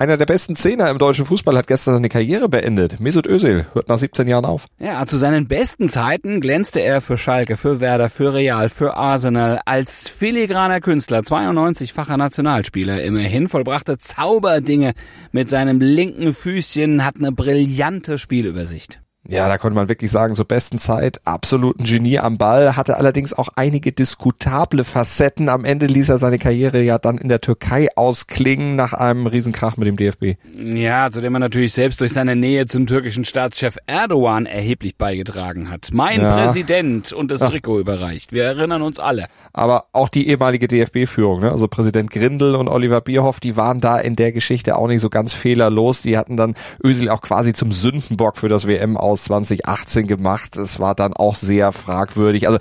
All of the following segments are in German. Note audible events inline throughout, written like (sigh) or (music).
Einer der besten Zehner im deutschen Fußball hat gestern seine Karriere beendet. Mesut Özil hört nach 17 Jahren auf. Ja, zu seinen besten Zeiten glänzte er für Schalke, für Werder, für Real, für Arsenal als filigraner Künstler, 92-facher Nationalspieler immerhin, vollbrachte Zauberdinge mit seinem linken Füßchen, hat eine brillante Spielübersicht. Ja, da konnte man wirklich sagen, zur besten Zeit absolut ein Genie am Ball, hatte allerdings auch einige diskutable Facetten. Am Ende ließ er seine Karriere ja dann in der Türkei ausklingen nach einem Riesenkrach mit dem DFB. Ja, zu dem er natürlich selbst durch seine Nähe zum türkischen Staatschef Erdogan erheblich beigetragen hat. Mein ja. Präsident und das Trikot ja. überreicht. Wir erinnern uns alle. Aber auch die ehemalige DFB-Führung, ne? also Präsident Grindel und Oliver Bierhoff, die waren da in der Geschichte auch nicht so ganz fehlerlos. Die hatten dann Ösel auch quasi zum Sündenbock für das WM aus aus 2018 gemacht. Es war dann auch sehr fragwürdig. Also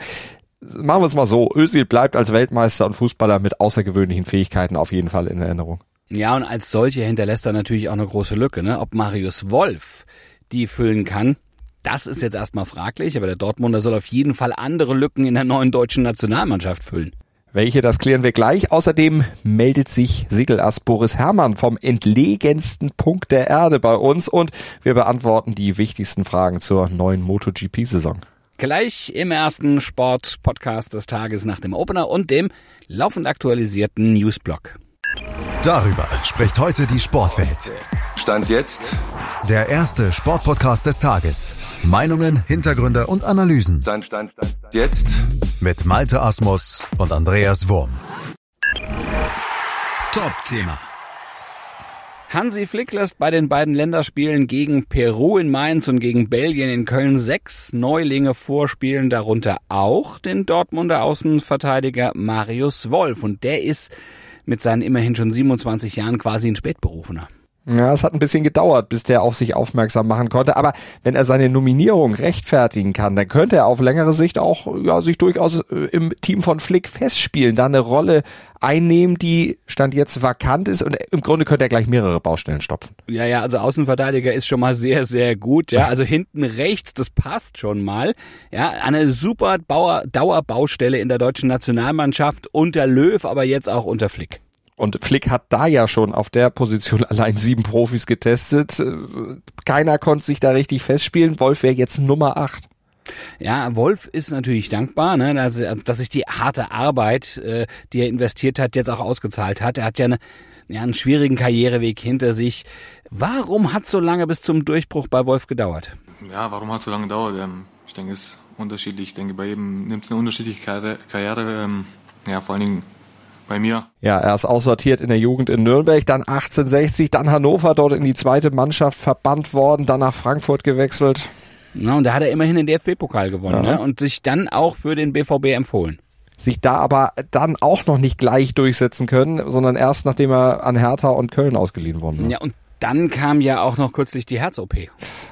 machen wir es mal so. Özil bleibt als Weltmeister und Fußballer mit außergewöhnlichen Fähigkeiten auf jeden Fall in Erinnerung. Ja, und als solcher hinterlässt er natürlich auch eine große Lücke. Ne? Ob Marius Wolf die füllen kann, das ist jetzt erstmal fraglich, aber der Dortmunder soll auf jeden Fall andere Lücken in der neuen deutschen Nationalmannschaft füllen. Welche, das klären wir gleich. Außerdem meldet sich Segelass Boris Herrmann vom entlegensten Punkt der Erde bei uns und wir beantworten die wichtigsten Fragen zur neuen MotoGP-Saison. Gleich im ersten Sport-Podcast des Tages nach dem Opener und dem laufend aktualisierten Newsblock. Darüber spricht heute die Sportwelt. Stand jetzt. Der erste Sportpodcast des Tages. Meinungen, Hintergründe und Analysen. Stand, stand, stand, stand. Jetzt. Mit Malte Asmus und Andreas Wurm. Top-Thema. Hansi Flick lässt bei den beiden Länderspielen gegen Peru in Mainz und gegen Belgien in Köln sechs Neulinge vorspielen, darunter auch den Dortmunder Außenverteidiger Marius Wolf. Und der ist mit seinen immerhin schon 27 Jahren quasi ein Spätberufener. Ja, es hat ein bisschen gedauert, bis der auf sich aufmerksam machen konnte. Aber wenn er seine Nominierung rechtfertigen kann, dann könnte er auf längere Sicht auch ja, sich durchaus äh, im Team von Flick festspielen, da eine Rolle einnehmen, die stand jetzt vakant ist und im Grunde könnte er gleich mehrere Baustellen stopfen. Ja, ja, also Außenverteidiger ist schon mal sehr, sehr gut. Ja, also hinten rechts, das passt schon mal. Ja, eine super Dauerbaustelle in der deutschen Nationalmannschaft unter Löw, aber jetzt auch unter Flick. Und Flick hat da ja schon auf der Position (laughs) allein sieben Profis getestet. Keiner konnte sich da richtig festspielen. Wolf wäre jetzt Nummer acht. Ja, Wolf ist natürlich dankbar, ne, dass, dass sich die harte Arbeit, äh, die er investiert hat, jetzt auch ausgezahlt hat. Er hat ja, eine, ja einen schwierigen Karriereweg hinter sich. Warum hat so lange bis zum Durchbruch bei Wolf gedauert? Ja, warum hat so lange gedauert? Ähm, ich denke, es ist unterschiedlich. Ich denke, bei jedem nimmt es eine unterschiedliche Karriere. Ähm, ja, vor allen Dingen bei mir. Ja, er ist aussortiert in der Jugend in Nürnberg, dann 1860, dann Hannover, dort in die zweite Mannschaft verbannt worden, dann nach Frankfurt gewechselt. Na, und da hat er immerhin den DFB-Pokal gewonnen ja. ne? und sich dann auch für den BVB empfohlen sich da aber dann auch noch nicht gleich durchsetzen können, sondern erst nachdem er an Hertha und Köln ausgeliehen wurde. Ja, und dann kam ja auch noch kürzlich die Herz-OP.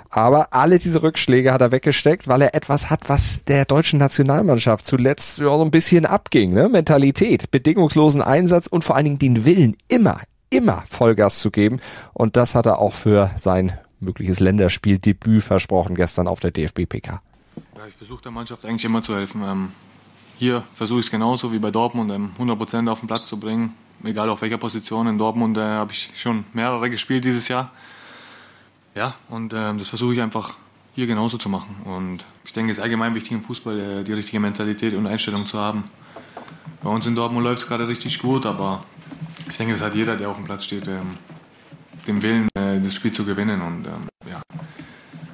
Aber alle diese Rückschläge hat er weggesteckt, weil er etwas hat, was der deutschen Nationalmannschaft zuletzt ja, so ein bisschen abging. Ne? Mentalität, bedingungslosen Einsatz und vor allen Dingen den Willen, immer, immer Vollgas zu geben. Und das hat er auch für sein mögliches Länderspieldebüt versprochen gestern auf der DFB-PK. Ja, ich versuche der Mannschaft eigentlich immer zu helfen. Ähm, hier versuche ich es genauso wie bei Dortmund, 100% ähm, auf den Platz zu bringen egal auf welcher Position. In Dortmund äh, habe ich schon mehrere gespielt dieses Jahr. Ja, und äh, das versuche ich einfach hier genauso zu machen. Und ich denke, es ist allgemein wichtig im Fußball, äh, die richtige Mentalität und Einstellung zu haben. Bei uns in Dortmund läuft es gerade richtig gut, aber ich denke, es hat jeder, der auf dem Platz steht, ähm, den Willen, äh, das Spiel zu gewinnen. Und ähm, ja,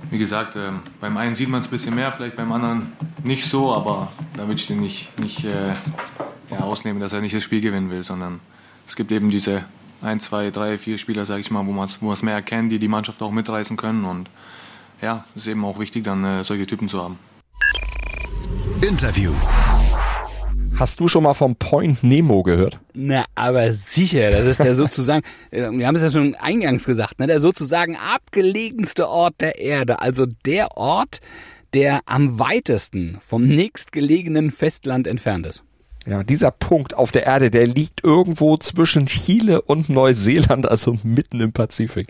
wie gesagt, ähm, beim einen sieht man es ein bisschen mehr, vielleicht beim anderen nicht so, aber da würde ich den nicht, nicht äh, ja, ausnehmen, dass er nicht das Spiel gewinnen will, sondern es gibt eben diese ein, zwei, drei, vier Spieler, sage ich mal, wo man es wo mehr erkennt, die die Mannschaft auch mitreißen können. Und ja, es ist eben auch wichtig, dann äh, solche Typen zu haben. Interview. Hast du schon mal vom Point Nemo gehört? Na, aber sicher. Das ist der (laughs) sozusagen, äh, wir haben es ja schon eingangs gesagt, ne, der sozusagen abgelegenste Ort der Erde. Also der Ort, der am weitesten vom nächstgelegenen Festland entfernt ist. Ja, dieser Punkt auf der Erde, der liegt irgendwo zwischen Chile und Neuseeland, also mitten im Pazifik.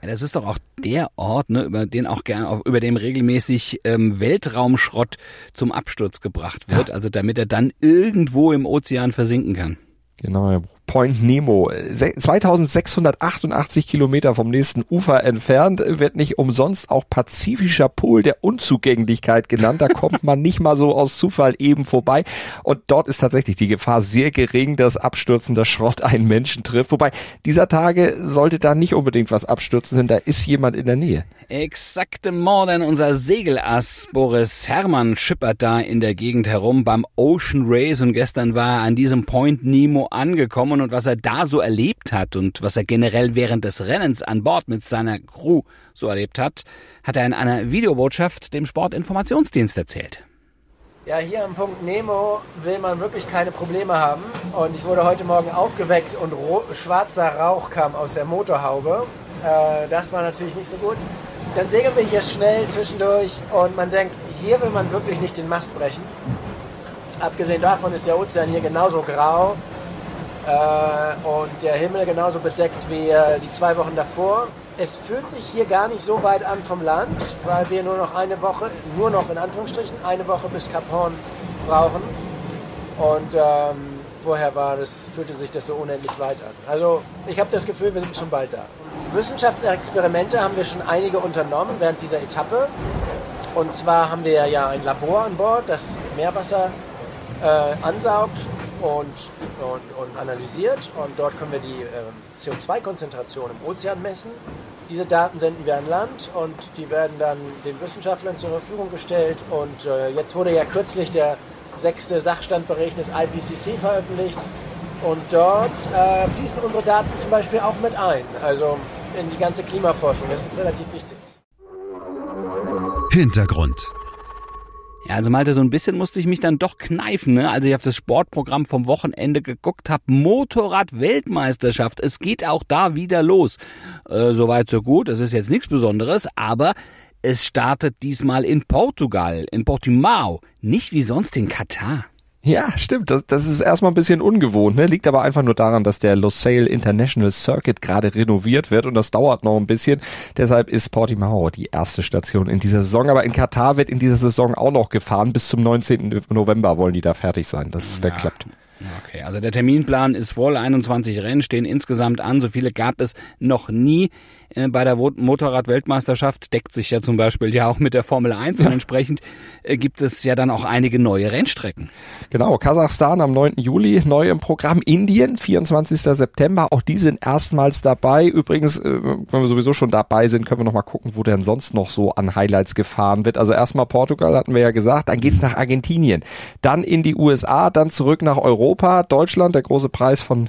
Ja, das ist doch auch der Ort, ne, über den auch gern, über dem regelmäßig ähm, Weltraumschrott zum Absturz gebracht wird, ja. also damit er dann irgendwo im Ozean versinken kann. Genau, Point Nemo, 2688 Kilometer vom nächsten Ufer entfernt, wird nicht umsonst auch pazifischer Pol der Unzugänglichkeit genannt. Da kommt man nicht mal so aus Zufall eben vorbei. Und dort ist tatsächlich die Gefahr sehr gering, dass abstürzender Schrott einen Menschen trifft. Wobei dieser Tage sollte da nicht unbedingt was abstürzen, denn da ist jemand in der Nähe. Exaktement, denn unser Segelass Boris Herrmann schippert da in der Gegend herum beim Ocean Race und gestern war er an diesem Point Nemo angekommen und was er da so erlebt hat und was er generell während des Rennens an Bord mit seiner Crew so erlebt hat, hat er in einer Videobotschaft dem Sportinformationsdienst erzählt. Ja, hier am Punkt Nemo will man wirklich keine Probleme haben. Und ich wurde heute Morgen aufgeweckt und schwarzer Rauch kam aus der Motorhaube. Äh, das war natürlich nicht so gut. Dann segeln wir hier schnell zwischendurch und man denkt, hier will man wirklich nicht den Mast brechen. Abgesehen davon ist der Ozean hier genauso grau äh, und der Himmel genauso bedeckt wie äh, die zwei Wochen davor. Es fühlt sich hier gar nicht so weit an vom Land, weil wir nur noch eine Woche, nur noch in Anführungsstrichen, eine Woche bis Cap Horn brauchen. Und ähm, vorher war das, fühlte sich das so unendlich weit an. Also ich habe das Gefühl, wir sind schon bald da. Wissenschaftsexperimente haben wir schon einige unternommen während dieser Etappe. Und zwar haben wir ja ein Labor an Bord, das Meerwasser äh, ansaugt und, und, und, analysiert. Und dort können wir die äh, CO2-Konzentration im Ozean messen. Diese Daten senden wir an Land und die werden dann den Wissenschaftlern zur Verfügung gestellt. Und äh, jetzt wurde ja kürzlich der sechste Sachstandbericht des IPCC veröffentlicht. Und dort äh, fließen unsere Daten zum Beispiel auch mit ein, also in die ganze Klimaforschung. Das ist relativ wichtig. Hintergrund. Ja, also Malte, so ein bisschen musste ich mich dann doch kneifen, ne? als ich auf das Sportprogramm vom Wochenende geguckt habe. Motorrad-Weltmeisterschaft. Es geht auch da wieder los. Äh, Soweit so gut. Es ist jetzt nichts Besonderes, aber es startet diesmal in Portugal, in Portimao, nicht wie sonst in Katar. Ja, stimmt. Das, das ist erstmal ein bisschen ungewohnt. Ne? Liegt aber einfach nur daran, dass der Losail International Circuit gerade renoviert wird und das dauert noch ein bisschen. Deshalb ist Portimao die erste Station in dieser Saison. Aber in Katar wird in dieser Saison auch noch gefahren. Bis zum 19. November wollen die da fertig sein. Das, ja. klappt. Okay, also der Terminplan ist voll. 21 Rennen stehen insgesamt an. So viele gab es noch nie. Äh, bei der Motorrad-Weltmeisterschaft deckt sich ja zum Beispiel ja auch mit der Formel 1 und entsprechend äh, gibt es ja dann auch einige neue Rennstrecken. Genau, Kasachstan am 9. Juli neu im Programm, Indien 24. September, auch die sind erstmals dabei. Übrigens, äh, wenn wir sowieso schon dabei sind, können wir noch mal gucken, wo denn sonst noch so an Highlights gefahren wird. Also erstmal Portugal hatten wir ja gesagt, dann geht's nach Argentinien, dann in die USA, dann zurück nach Europa, Deutschland, der große Preis von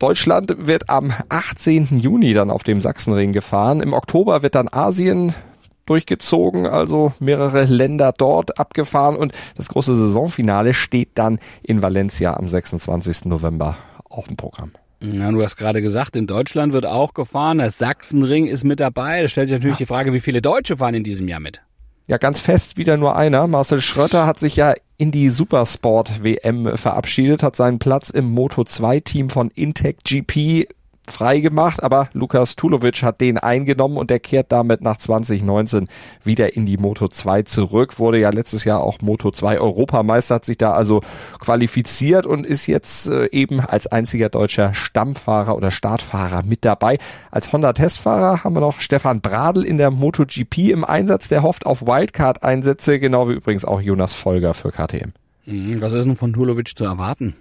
Deutschland wird am 18. Juni dann auf dem Sachsenring gefahren. Im Oktober wird dann Asien durchgezogen, also mehrere Länder dort abgefahren und das große Saisonfinale steht dann in Valencia am 26. November auf dem Programm. Ja, du hast gerade gesagt, in Deutschland wird auch gefahren. Das Sachsenring ist mit dabei. Da stellt sich natürlich die Frage, wie viele Deutsche fahren in diesem Jahr mit? Ja, ganz fest wieder nur einer. Marcel Schröter hat sich ja in die Supersport WM verabschiedet, hat seinen Platz im Moto 2 Team von Intec GP freigemacht, aber Lukas Tulovic hat den eingenommen und der kehrt damit nach 2019 wieder in die Moto 2 zurück, wurde ja letztes Jahr auch Moto 2 Europameister, hat sich da also qualifiziert und ist jetzt äh, eben als einziger deutscher Stammfahrer oder Startfahrer mit dabei. Als Honda-Testfahrer haben wir noch Stefan Bradl in der MotoGP im Einsatz, der hofft auf Wildcard-Einsätze, genau wie übrigens auch Jonas Folger für KTM. Mhm, was ist nun von Tulovic zu erwarten?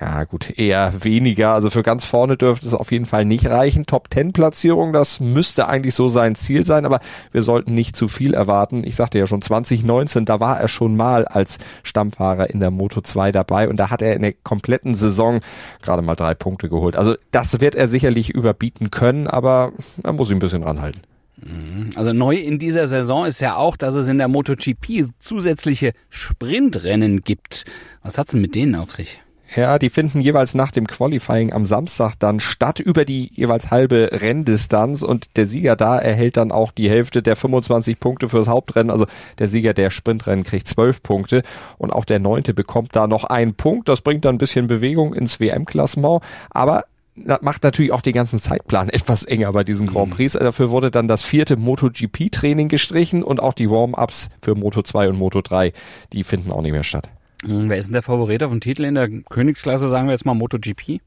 Ja, gut, eher weniger. Also für ganz vorne dürfte es auf jeden Fall nicht reichen. Top 10 Platzierung, das müsste eigentlich so sein Ziel sein, aber wir sollten nicht zu viel erwarten. Ich sagte ja schon 2019, da war er schon mal als Stammfahrer in der Moto 2 dabei und da hat er in der kompletten Saison gerade mal drei Punkte geholt. Also das wird er sicherlich überbieten können, aber er muss sich ein bisschen ranhalten. Mhm. Also neu in dieser Saison ist ja auch, dass es in der MotoGP zusätzliche Sprintrennen gibt. Was hat's denn mit denen auf sich? Ja, die finden jeweils nach dem Qualifying am Samstag dann statt über die jeweils halbe Renndistanz und der Sieger da erhält dann auch die Hälfte der 25 Punkte fürs Hauptrennen. Also der Sieger der Sprintrennen kriegt 12 Punkte und auch der Neunte bekommt da noch einen Punkt. Das bringt dann ein bisschen Bewegung ins WM-Klassement, aber das macht natürlich auch den ganzen Zeitplan (laughs) etwas enger bei diesen Grand mhm. Prix. Dafür wurde dann das vierte MotoGP-Training gestrichen und auch die Warm-ups für Moto 2 und Moto 3, die finden auch nicht mehr statt. Hm, Wer ist denn der Favorit auf den Titel in der Königsklasse, sagen wir jetzt mal MotoGP?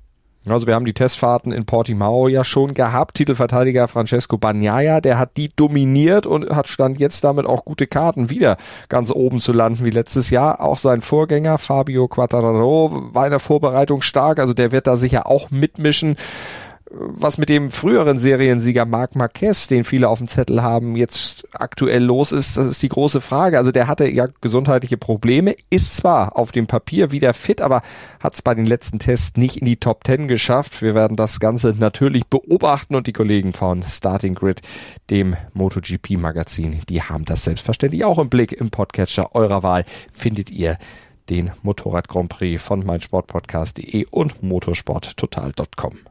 Also wir haben die Testfahrten in Portimao ja schon gehabt. Titelverteidiger Francesco Bagnaia, der hat die dominiert und hat stand jetzt damit auch gute Karten, wieder ganz oben zu landen wie letztes Jahr. Auch sein Vorgänger Fabio Quattararo war in der Vorbereitung stark, also der wird da sicher auch mitmischen was mit dem früheren Seriensieger Marc Marquez, den viele auf dem Zettel haben, jetzt aktuell los ist, das ist die große Frage. Also der hatte ja gesundheitliche Probleme, ist zwar auf dem Papier wieder fit, aber hat es bei den letzten Tests nicht in die Top Ten geschafft. Wir werden das Ganze natürlich beobachten und die Kollegen von Starting Grid, dem MotoGP Magazin, die haben das selbstverständlich auch im Blick im Podcatcher eurer Wahl. Findet ihr den Motorrad Grand Prix von meinsportpodcast.de und motorsporttotal.com.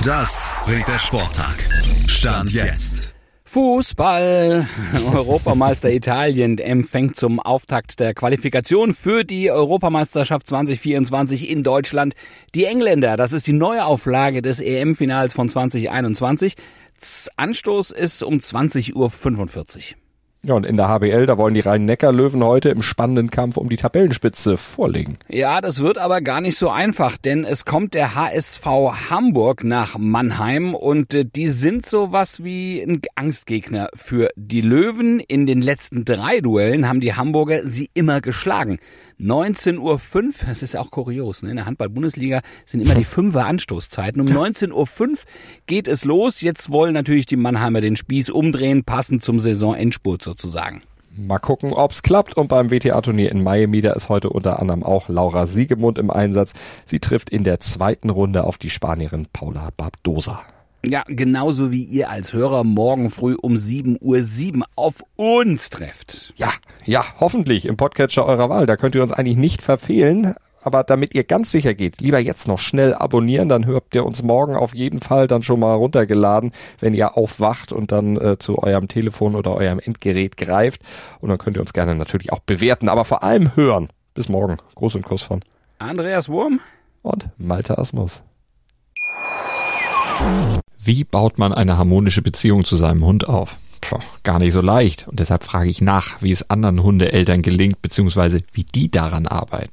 Das bringt der Sporttag. Stand jetzt. Fußball. Europameister Italien empfängt zum Auftakt der Qualifikation für die Europameisterschaft 2024 in Deutschland die Engländer. Das ist die Neuauflage des EM-Finals von 2021. Anstoß ist um 20.45 Uhr. Ja, und in der HBL, da wollen die Rhein-Neckar-Löwen heute im spannenden Kampf um die Tabellenspitze vorlegen. Ja, das wird aber gar nicht so einfach, denn es kommt der HSV Hamburg nach Mannheim und äh, die sind sowas wie ein Angstgegner für die Löwen. In den letzten drei Duellen haben die Hamburger sie immer geschlagen. 19.05 Uhr, das ist auch kurios, ne? in der Handball-Bundesliga sind immer die (laughs) Fünfer Anstoßzeiten. Um 19.05 Uhr geht es los. Jetzt wollen natürlich die Mannheimer den Spieß umdrehen, passend zum Saisonendspurt sozusagen. Mal gucken, ob's klappt. Und beim WTA-Turnier in Miami, da ist heute unter anderem auch Laura Siegemund im Einsatz. Sie trifft in der zweiten Runde auf die Spanierin Paula Barbosa. Ja, genauso wie ihr als Hörer morgen früh um 7.07 Uhr auf uns trefft. Ja, ja, hoffentlich im Podcatcher eurer Wahl. Da könnt ihr uns eigentlich nicht verfehlen. Aber damit ihr ganz sicher geht, lieber jetzt noch schnell abonnieren, dann hört ihr uns morgen auf jeden Fall dann schon mal runtergeladen, wenn ihr aufwacht und dann äh, zu eurem Telefon oder eurem Endgerät greift. Und dann könnt ihr uns gerne natürlich auch bewerten, aber vor allem hören. Bis morgen. Gruß und Kuss von Andreas Wurm und Malte Asmus. Wie baut man eine harmonische Beziehung zu seinem Hund auf? Puh, gar nicht so leicht. Und deshalb frage ich nach, wie es anderen Hundeeltern gelingt, beziehungsweise wie die daran arbeiten.